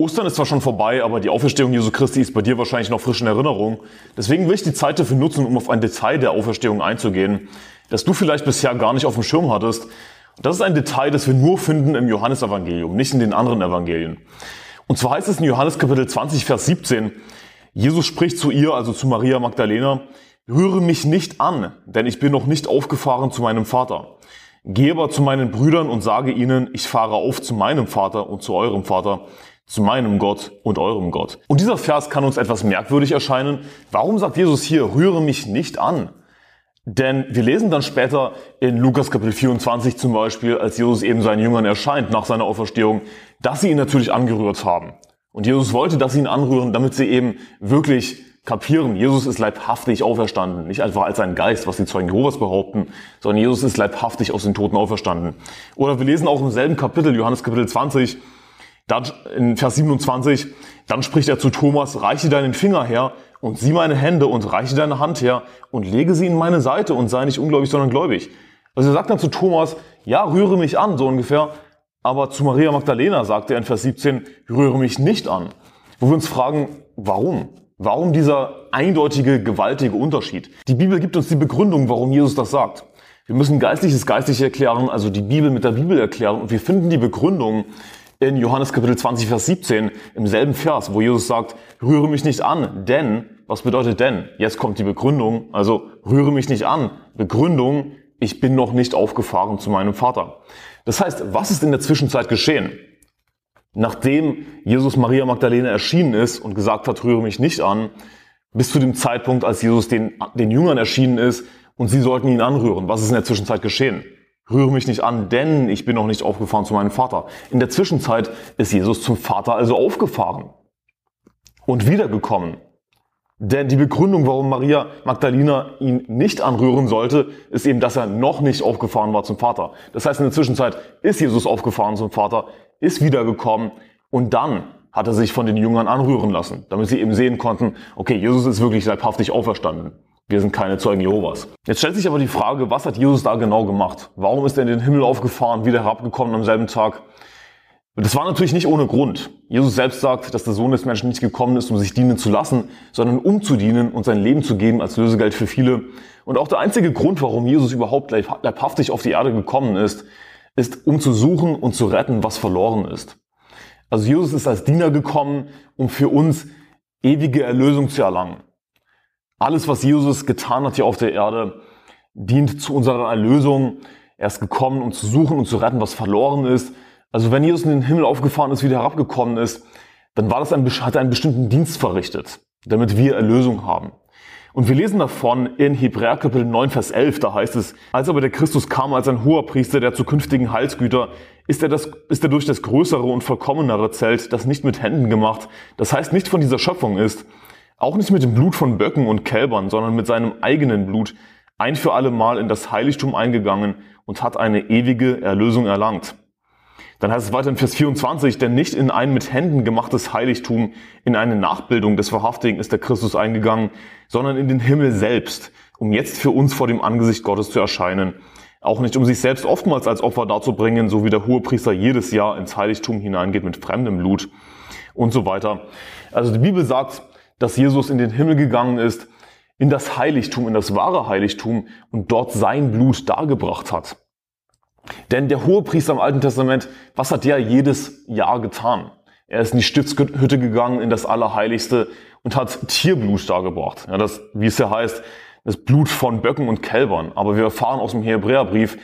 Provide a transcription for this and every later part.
Ostern ist zwar schon vorbei, aber die Auferstehung Jesu Christi ist bei dir wahrscheinlich noch frisch in Erinnerung. Deswegen will ich die Zeit dafür nutzen, um auf ein Detail der Auferstehung einzugehen, das du vielleicht bisher gar nicht auf dem Schirm hattest. Das ist ein Detail, das wir nur finden im Johannesevangelium, nicht in den anderen Evangelien. Und zwar heißt es in Johannes Kapitel 20, Vers 17, Jesus spricht zu ihr, also zu Maria Magdalena, rühre mich nicht an, denn ich bin noch nicht aufgefahren zu meinem Vater. Gehe aber zu meinen Brüdern und sage ihnen, ich fahre auf zu meinem Vater und zu eurem Vater, zu meinem Gott und eurem Gott. Und dieser Vers kann uns etwas merkwürdig erscheinen. Warum sagt Jesus hier, rühre mich nicht an? Denn wir lesen dann später in Lukas Kapitel 24 zum Beispiel, als Jesus eben seinen Jüngern erscheint nach seiner Auferstehung, dass sie ihn natürlich angerührt haben. Und Jesus wollte, dass sie ihn anrühren, damit sie eben wirklich kapieren, Jesus ist leibhaftig auferstanden. Nicht einfach als ein Geist, was die Zeugen Jehovas behaupten, sondern Jesus ist leibhaftig aus den Toten auferstanden. Oder wir lesen auch im selben Kapitel, Johannes Kapitel 20, dann in Vers 27, dann spricht er zu Thomas, reiche deinen Finger her und sieh meine Hände und reiche deine Hand her und lege sie in meine Seite und sei nicht ungläubig, sondern gläubig. Also er sagt dann zu Thomas, ja, rühre mich an, so ungefähr. Aber zu Maria Magdalena sagt er in Vers 17, rühre mich nicht an. Wo wir uns fragen, warum? Warum dieser eindeutige, gewaltige Unterschied? Die Bibel gibt uns die Begründung, warum Jesus das sagt. Wir müssen Geistliches geistlich erklären, also die Bibel mit der Bibel erklären und wir finden die Begründung in Johannes Kapitel 20, Vers 17, im selben Vers, wo Jesus sagt, rühre mich nicht an, denn, was bedeutet denn? Jetzt kommt die Begründung, also rühre mich nicht an. Begründung, ich bin noch nicht aufgefahren zu meinem Vater. Das heißt, was ist in der Zwischenzeit geschehen? Nachdem Jesus Maria Magdalena erschienen ist und gesagt hat, rühre mich nicht an, bis zu dem Zeitpunkt, als Jesus den, den Jüngern erschienen ist und sie sollten ihn anrühren. Was ist in der Zwischenzeit geschehen? Rühre mich nicht an, denn ich bin noch nicht aufgefahren zu meinem Vater. In der Zwischenzeit ist Jesus zum Vater also aufgefahren und wiedergekommen. Denn die Begründung, warum Maria Magdalena ihn nicht anrühren sollte, ist eben, dass er noch nicht aufgefahren war zum Vater. Das heißt, in der Zwischenzeit ist Jesus aufgefahren zum Vater, ist wiedergekommen und dann hat er sich von den Jüngern anrühren lassen, damit sie eben sehen konnten, okay, Jesus ist wirklich leibhaftig auferstanden. Wir sind keine Zeugen Jehovas. Jetzt stellt sich aber die Frage, was hat Jesus da genau gemacht? Warum ist er in den Himmel aufgefahren, wieder herabgekommen am selben Tag? Das war natürlich nicht ohne Grund. Jesus selbst sagt, dass der Sohn des Menschen nicht gekommen ist, um sich dienen zu lassen, sondern um zu dienen und sein Leben zu geben als Lösegeld für viele. Und auch der einzige Grund, warum Jesus überhaupt leibhaftig auf die Erde gekommen ist, ist, um zu suchen und zu retten, was verloren ist. Also Jesus ist als Diener gekommen, um für uns ewige Erlösung zu erlangen. Alles, was Jesus getan hat hier auf der Erde, dient zu unserer Erlösung. Er ist gekommen, um zu suchen und zu retten, was verloren ist. Also wenn Jesus in den Himmel aufgefahren ist, wieder herabgekommen ist, dann war das ein, hat er einen bestimmten Dienst verrichtet, damit wir Erlösung haben. Und wir lesen davon in Hebräer Kapitel 9, Vers 11, da heißt es, als aber der Christus kam als ein hoher Priester der zukünftigen Heilsgüter, ist er, das, ist er durch das größere und vollkommenere Zelt, das nicht mit Händen gemacht, das heißt nicht von dieser Schöpfung ist, auch nicht mit dem Blut von Böcken und Kälbern, sondern mit seinem eigenen Blut ein für alle Mal in das Heiligtum eingegangen und hat eine ewige Erlösung erlangt. Dann heißt es weiter in Vers 24, denn nicht in ein mit Händen gemachtes Heiligtum, in eine Nachbildung des Wahrhaftigen ist der Christus eingegangen, sondern in den Himmel selbst, um jetzt für uns vor dem Angesicht Gottes zu erscheinen. Auch nicht, um sich selbst oftmals als Opfer darzubringen, so wie der Hohepriester jedes Jahr ins Heiligtum hineingeht mit fremdem Blut und so weiter. Also die Bibel sagt, dass Jesus in den Himmel gegangen ist, in das Heiligtum, in das wahre Heiligtum und dort sein Blut dargebracht hat. Denn der Hohepriester im Alten Testament, was hat der jedes Jahr getan? Er ist in die Stiftshütte gegangen, in das Allerheiligste und hat Tierblut dargebracht. Ja, das, wie es ja heißt, das Blut von Böcken und Kälbern. Aber wir erfahren aus dem Hebräerbrief,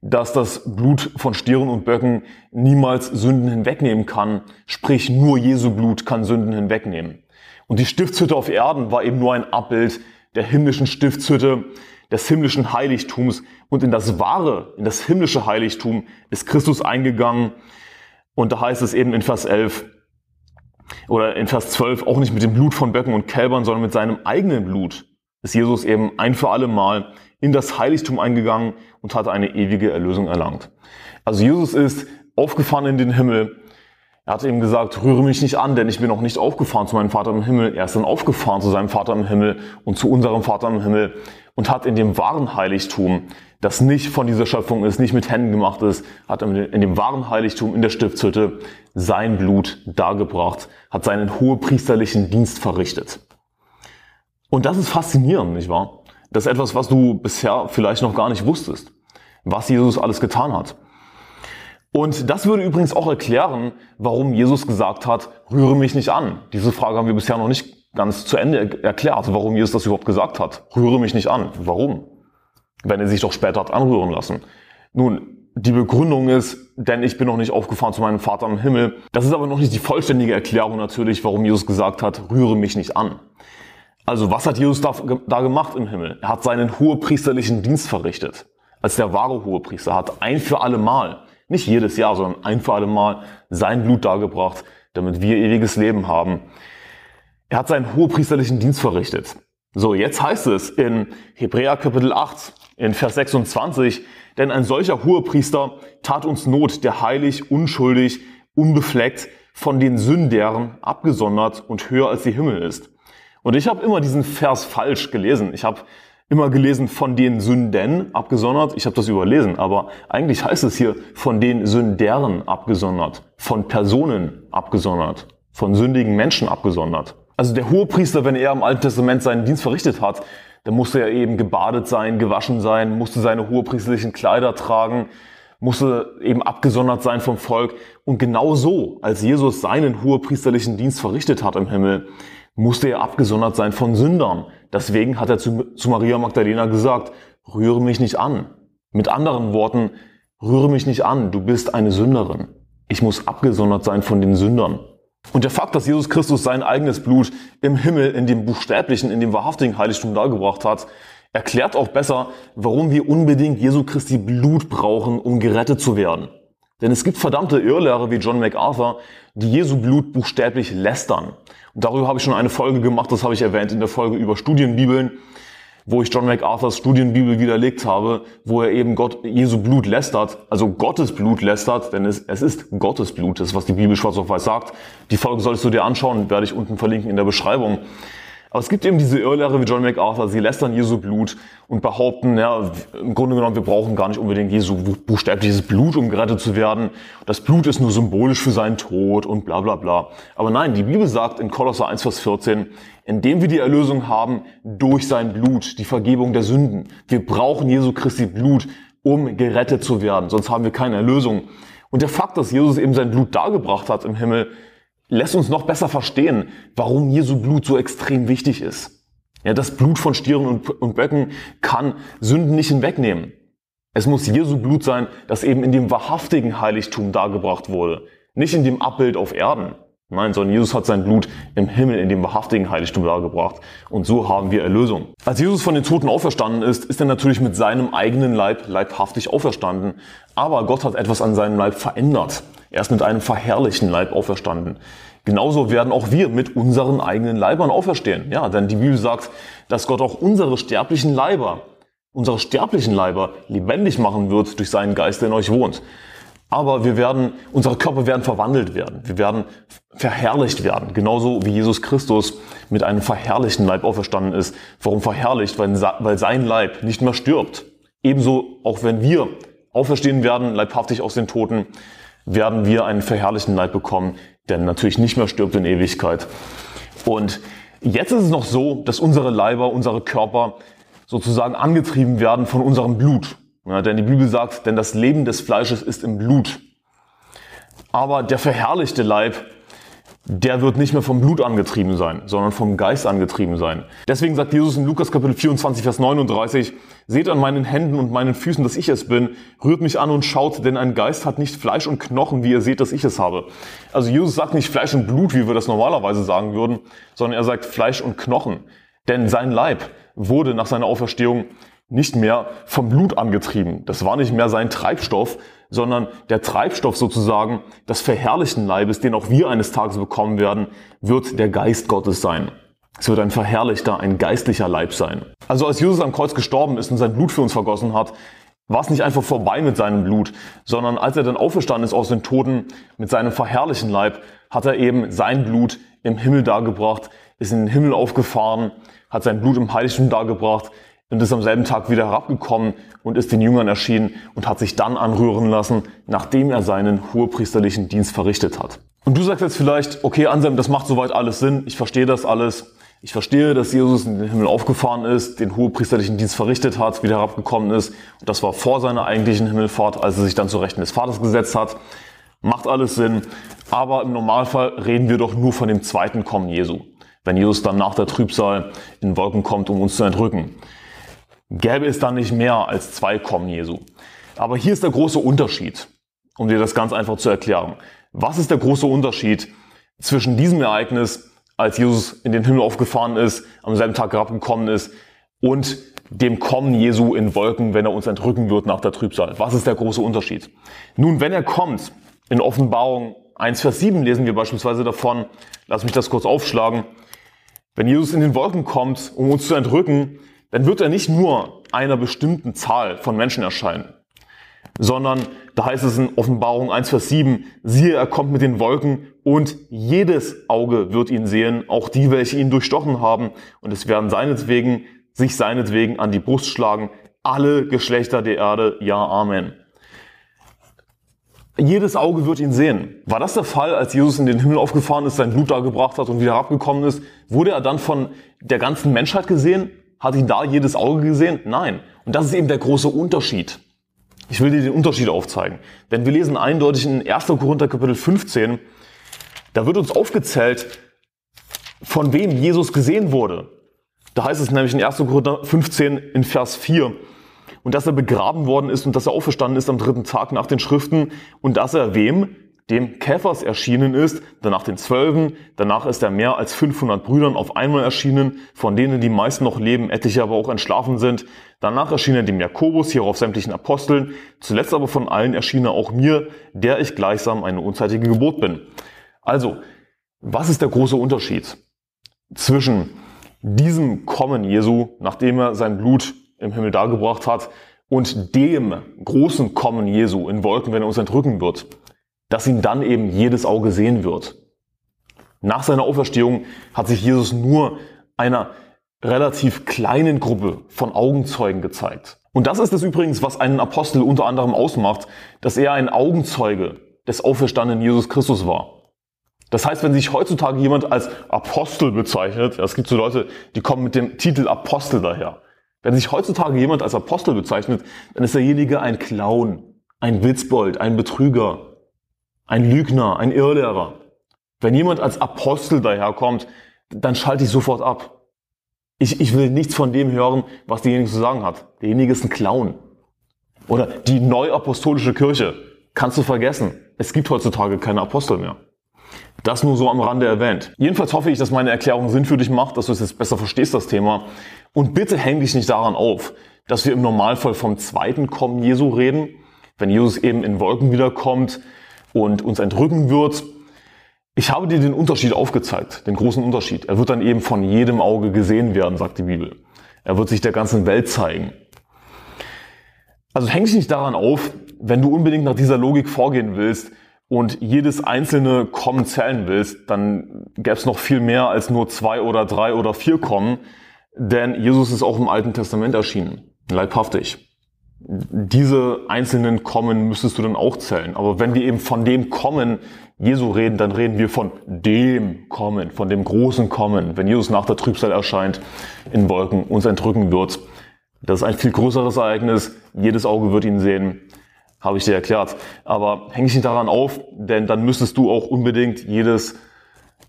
dass das Blut von Stieren und Böcken niemals Sünden hinwegnehmen kann. Sprich, nur Jesu Blut kann Sünden hinwegnehmen. Und die Stiftshütte auf Erden war eben nur ein Abbild der himmlischen Stiftshütte, des himmlischen Heiligtums. Und in das wahre, in das himmlische Heiligtum ist Christus eingegangen. Und da heißt es eben in Vers 11 oder in Vers 12 auch nicht mit dem Blut von Böcken und Kälbern, sondern mit seinem eigenen Blut ist Jesus eben ein für alle Mal in das Heiligtum eingegangen und hat eine ewige Erlösung erlangt. Also Jesus ist aufgefahren in den Himmel, Er hat ihm gesagt, rühre mich nicht an, denn ich bin noch nicht aufgefahren zu meinem Vater im Himmel. Er ist dann aufgefahren zu seinem Vater im Himmel und zu unserem Vater im Himmel und hat in dem wahren Heiligtum, das nicht von dieser Schöpfung ist, nicht mit Händen gemacht ist, hat in dem wahren Heiligtum in der Stiftshütte sein Blut dargebracht, hat seinen hohepriesterlichen Dienst verrichtet. Und das ist faszinierend, nicht wahr? Das ist etwas, was du bisher vielleicht noch gar nicht wusstest, was Jesus alles getan hat. Und das würde übrigens auch erklären, warum Jesus gesagt hat, rühre mich nicht an. Diese Frage haben wir bisher noch nicht ganz zu Ende erklärt, warum Jesus das überhaupt gesagt hat. Rühre mich nicht an. Warum? Wenn er sich doch später hat anrühren lassen. Nun, die Begründung ist, denn ich bin noch nicht aufgefahren zu meinem Vater im Himmel. Das ist aber noch nicht die vollständige Erklärung natürlich, warum Jesus gesagt hat, rühre mich nicht an. Also was hat Jesus da, da gemacht im Himmel? Er hat seinen hohepriesterlichen Dienst verrichtet. Als der wahre Hohepriester hat ein für alle Mal nicht jedes Jahr, sondern ein für alle Mal sein Blut dargebracht, damit wir ewiges Leben haben. Er hat seinen hohepriesterlichen Dienst verrichtet. So, jetzt heißt es in Hebräer Kapitel 8, in Vers 26, denn ein solcher Hohepriester tat uns Not, der heilig, unschuldig, unbefleckt, von den Sündern abgesondert und höher als die Himmel ist. Und ich habe immer diesen Vers falsch gelesen. Ich habe immer gelesen von den Sünden abgesondert. Ich habe das überlesen, aber eigentlich heißt es hier von den Sündern abgesondert, von Personen abgesondert, von sündigen Menschen abgesondert. Also der Hohepriester, wenn er im Alten Testament seinen Dienst verrichtet hat, dann musste er eben gebadet sein, gewaschen sein, musste seine hohepriesterlichen Kleider tragen, musste eben abgesondert sein vom Volk. Und genau so, als Jesus seinen hohepriesterlichen Dienst verrichtet hat im Himmel, musste er abgesondert sein von Sündern. Deswegen hat er zu, zu Maria Magdalena gesagt, rühre mich nicht an. Mit anderen Worten, rühre mich nicht an, du bist eine Sünderin. Ich muss abgesondert sein von den Sündern. Und der Fakt, dass Jesus Christus sein eigenes Blut im Himmel, in dem buchstäblichen, in dem wahrhaftigen Heiligtum dargebracht hat, erklärt auch besser, warum wir unbedingt Jesu Christi Blut brauchen, um gerettet zu werden. Denn es gibt verdammte Irrlehrer wie John MacArthur, die Jesu Blut buchstäblich lästern. Und darüber habe ich schon eine Folge gemacht, das habe ich erwähnt in der Folge über Studienbibeln, wo ich John MacArthurs Studienbibel widerlegt habe, wo er eben Gott, Jesu Blut lästert, also Gottes Blut lästert, denn es, es ist Gottes Blut, das ist, was die Bibel schwarz auf weiß sagt. Die Folge solltest du dir anschauen, werde ich unten verlinken in der Beschreibung. Aber es gibt eben diese Irrlehre wie John MacArthur, sie lästern Jesu Blut und behaupten, ja, im Grunde genommen, wir brauchen gar nicht unbedingt Jesu buchstäbliches Blut, um gerettet zu werden. Das Blut ist nur symbolisch für seinen Tod und bla bla bla. Aber nein, die Bibel sagt in Kolosser 1, Vers 14, indem wir die Erlösung haben durch sein Blut, die Vergebung der Sünden. Wir brauchen Jesu Christi Blut, um gerettet zu werden, sonst haben wir keine Erlösung. Und der Fakt, dass Jesus eben sein Blut dargebracht hat im Himmel, lässt uns noch besser verstehen, warum Jesu Blut so extrem wichtig ist. Ja, das Blut von Stieren und, und Böcken kann Sünden nicht hinwegnehmen. Es muss Jesu Blut sein, das eben in dem wahrhaftigen Heiligtum dargebracht wurde. Nicht in dem Abbild auf Erden. Nein, sondern Jesus hat sein Blut im Himmel in dem wahrhaftigen Heiligtum dargebracht. Und so haben wir Erlösung. Als Jesus von den Toten auferstanden ist, ist er natürlich mit seinem eigenen Leib leibhaftig auferstanden. Aber Gott hat etwas an seinem Leib verändert. Er ist mit einem verherrlichten Leib auferstanden. Genauso werden auch wir mit unseren eigenen Leibern auferstehen. Ja, denn die Bibel sagt, dass Gott auch unsere sterblichen Leiber, unsere sterblichen Leiber lebendig machen wird durch seinen Geist, der in euch wohnt. Aber wir werden, unsere Körper werden verwandelt werden. Wir werden verherrlicht werden. Genauso wie Jesus Christus mit einem verherrlichten Leib auferstanden ist. Warum verherrlicht? Weil, weil sein Leib nicht mehr stirbt. Ebenso auch wenn wir auferstehen werden, leibhaftig aus den Toten, werden wir einen verherrlichten Leib bekommen, der natürlich nicht mehr stirbt in Ewigkeit. Und jetzt ist es noch so, dass unsere Leiber, unsere Körper sozusagen angetrieben werden von unserem Blut. Ja, denn die Bibel sagt, denn das Leben des Fleisches ist im Blut. Aber der verherrlichte Leib der wird nicht mehr vom Blut angetrieben sein, sondern vom Geist angetrieben sein. Deswegen sagt Jesus in Lukas Kapitel 24, Vers 39, Seht an meinen Händen und meinen Füßen, dass ich es bin, rührt mich an und schaut, denn ein Geist hat nicht Fleisch und Knochen, wie ihr seht, dass ich es habe. Also Jesus sagt nicht Fleisch und Blut, wie wir das normalerweise sagen würden, sondern er sagt Fleisch und Knochen. Denn sein Leib wurde nach seiner Auferstehung nicht mehr vom Blut angetrieben. Das war nicht mehr sein Treibstoff, sondern der Treibstoff sozusagen des verherrlichten Leibes, den auch wir eines Tages bekommen werden, wird der Geist Gottes sein. Es wird ein verherrlichter, ein geistlicher Leib sein. Also als Jesus am Kreuz gestorben ist und sein Blut für uns vergossen hat, war es nicht einfach vorbei mit seinem Blut, sondern als er dann auferstanden ist aus den Toten mit seinem verherrlichen Leib, hat er eben sein Blut im Himmel dargebracht, ist in den Himmel aufgefahren, hat sein Blut im Heiligtum dargebracht und ist am selben Tag wieder herabgekommen und ist den Jüngern erschienen und hat sich dann anrühren lassen, nachdem er seinen hohepriesterlichen Dienst verrichtet hat. Und du sagst jetzt vielleicht, okay, Anselm, das macht soweit alles Sinn, ich verstehe das alles. Ich verstehe, dass Jesus in den Himmel aufgefahren ist, den hohepriesterlichen Dienst verrichtet hat, wieder herabgekommen ist. Und das war vor seiner eigentlichen Himmelfahrt, als er sich dann zu Rechten des Vaters gesetzt hat. Macht alles Sinn. Aber im Normalfall reden wir doch nur von dem zweiten Kommen Jesu. Wenn Jesus dann nach der Trübsal in Wolken kommt, um uns zu entrücken. Gäbe es dann nicht mehr als zwei Kommen Jesu. Aber hier ist der große Unterschied, um dir das ganz einfach zu erklären. Was ist der große Unterschied zwischen diesem Ereignis als Jesus in den Himmel aufgefahren ist, am selben Tag herabgekommen ist und dem Kommen Jesu in Wolken, wenn er uns entrücken wird nach der Trübsal. Was ist der große Unterschied? Nun, wenn er kommt, in Offenbarung 1, Vers 7 lesen wir beispielsweise davon, lass mich das kurz aufschlagen, wenn Jesus in den Wolken kommt, um uns zu entrücken, dann wird er nicht nur einer bestimmten Zahl von Menschen erscheinen sondern da heißt es in Offenbarung 1, Vers 7, siehe, er kommt mit den Wolken und jedes Auge wird ihn sehen, auch die, welche ihn durchstochen haben, und es werden seinetwegen, sich seinetwegen an die Brust schlagen, alle Geschlechter der Erde, ja, Amen. Jedes Auge wird ihn sehen. War das der Fall, als Jesus in den Himmel aufgefahren ist, sein Blut da gebracht hat und wieder abgekommen ist? Wurde er dann von der ganzen Menschheit gesehen? Hat ihn da jedes Auge gesehen? Nein. Und das ist eben der große Unterschied. Ich will dir den Unterschied aufzeigen. Denn wir lesen eindeutig in 1. Korinther Kapitel 15, da wird uns aufgezählt, von wem Jesus gesehen wurde. Da heißt es nämlich in 1. Korinther 15 in Vers 4, und dass er begraben worden ist und dass er auferstanden ist am dritten Tag nach den Schriften und dass er wem? Dem Käfers erschienen ist, danach den Zwölfen, danach ist er mehr als 500 Brüdern auf einmal erschienen, von denen die meisten noch leben, etliche aber auch entschlafen sind. Danach erschien er dem Jakobus, hierauf sämtlichen Aposteln, zuletzt aber von allen erschien er auch mir, der ich gleichsam eine unzeitige Geburt bin. Also, was ist der große Unterschied zwischen diesem Kommen Jesu, nachdem er sein Blut im Himmel dargebracht hat, und dem großen Kommen Jesu in Wolken, wenn er uns entrücken wird? Dass ihn dann eben jedes Auge sehen wird. Nach seiner Auferstehung hat sich Jesus nur einer relativ kleinen Gruppe von Augenzeugen gezeigt. Und das ist es übrigens, was einen Apostel unter anderem ausmacht, dass er ein Augenzeuge des auferstandenen Jesus Christus war. Das heißt, wenn sich heutzutage jemand als Apostel bezeichnet, es gibt so Leute, die kommen mit dem Titel Apostel daher. Wenn sich heutzutage jemand als Apostel bezeichnet, dann ist derjenige ein Clown, ein Witzbold, ein Betrüger, ein Lügner, ein Irrlehrer. Wenn jemand als Apostel daherkommt, dann schalte ich sofort ab. Ich, ich will nichts von dem hören, was derjenige zu sagen hat. Derjenige ist ein Clown. Oder die neuapostolische Kirche. Kannst du vergessen. Es gibt heutzutage keine Apostel mehr. Das nur so am Rande erwähnt. Jedenfalls hoffe ich, dass meine Erklärung Sinn für dich macht, dass du es jetzt besser verstehst, das Thema. Und bitte häng dich nicht daran auf, dass wir im Normalfall vom zweiten Kommen Jesu reden. Wenn Jesus eben in Wolken wiederkommt, und uns entrücken wird. Ich habe dir den Unterschied aufgezeigt, den großen Unterschied. Er wird dann eben von jedem Auge gesehen werden, sagt die Bibel. Er wird sich der ganzen Welt zeigen. Also häng dich nicht daran auf, wenn du unbedingt nach dieser Logik vorgehen willst und jedes einzelne Kommen zählen willst, dann gäbe es noch viel mehr als nur zwei oder drei oder vier Kommen, denn Jesus ist auch im Alten Testament erschienen, leibhaftig diese einzelnen Kommen müsstest du dann auch zählen. Aber wenn wir eben von dem Kommen Jesu reden, dann reden wir von dem Kommen, von dem großen Kommen. Wenn Jesus nach der Trübsal erscheint, in Wolken uns entrücken wird. Das ist ein viel größeres Ereignis. Jedes Auge wird ihn sehen. Habe ich dir erklärt. Aber häng dich nicht daran auf, denn dann müsstest du auch unbedingt jedes,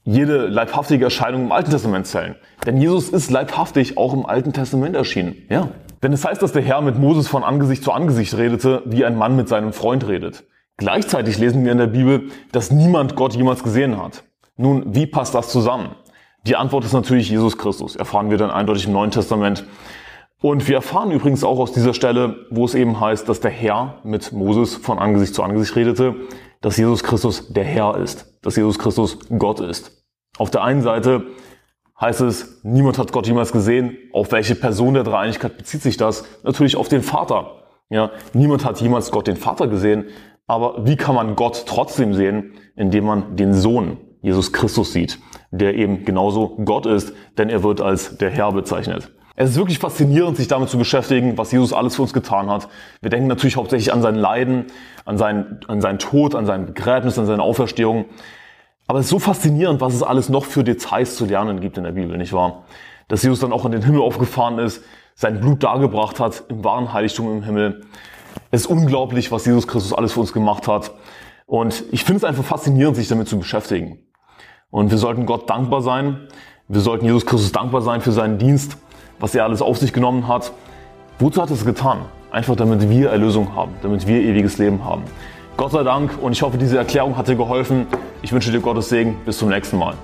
jede leibhaftige Erscheinung im Alten Testament zählen. Denn Jesus ist leibhaftig auch im Alten Testament erschienen. Ja. Denn es heißt, dass der Herr mit Moses von Angesicht zu Angesicht redete, wie ein Mann mit seinem Freund redet. Gleichzeitig lesen wir in der Bibel, dass niemand Gott jemals gesehen hat. Nun, wie passt das zusammen? Die Antwort ist natürlich Jesus Christus. Erfahren wir dann eindeutig im Neuen Testament. Und wir erfahren übrigens auch aus dieser Stelle, wo es eben heißt, dass der Herr mit Moses von Angesicht zu Angesicht redete, dass Jesus Christus der Herr ist, dass Jesus Christus Gott ist. Auf der einen Seite heißt es, niemand hat Gott jemals gesehen. Auf welche Person der Dreieinigkeit bezieht sich das? Natürlich auf den Vater. Ja, niemand hat jemals Gott den Vater gesehen, aber wie kann man Gott trotzdem sehen, indem man den Sohn Jesus Christus sieht, der eben genauso Gott ist, denn er wird als der Herr bezeichnet. Es ist wirklich faszinierend, sich damit zu beschäftigen, was Jesus alles für uns getan hat. Wir denken natürlich hauptsächlich an sein Leiden, an seinen, an seinen Tod, an sein Begräbnis, an seine Auferstehung. Aber es ist so faszinierend, was es alles noch für Details zu lernen gibt in der Bibel, nicht wahr? Dass Jesus dann auch in den Himmel aufgefahren ist, sein Blut dargebracht hat im wahren Heiligtum im Himmel. Es ist unglaublich, was Jesus Christus alles für uns gemacht hat. Und ich finde es einfach faszinierend, sich damit zu beschäftigen. Und wir sollten Gott dankbar sein. Wir sollten Jesus Christus dankbar sein für seinen Dienst was er alles auf sich genommen hat. Wozu hat er es getan? Einfach damit wir Erlösung haben, damit wir ewiges Leben haben. Gott sei Dank und ich hoffe, diese Erklärung hat dir geholfen. Ich wünsche dir Gottes Segen. Bis zum nächsten Mal.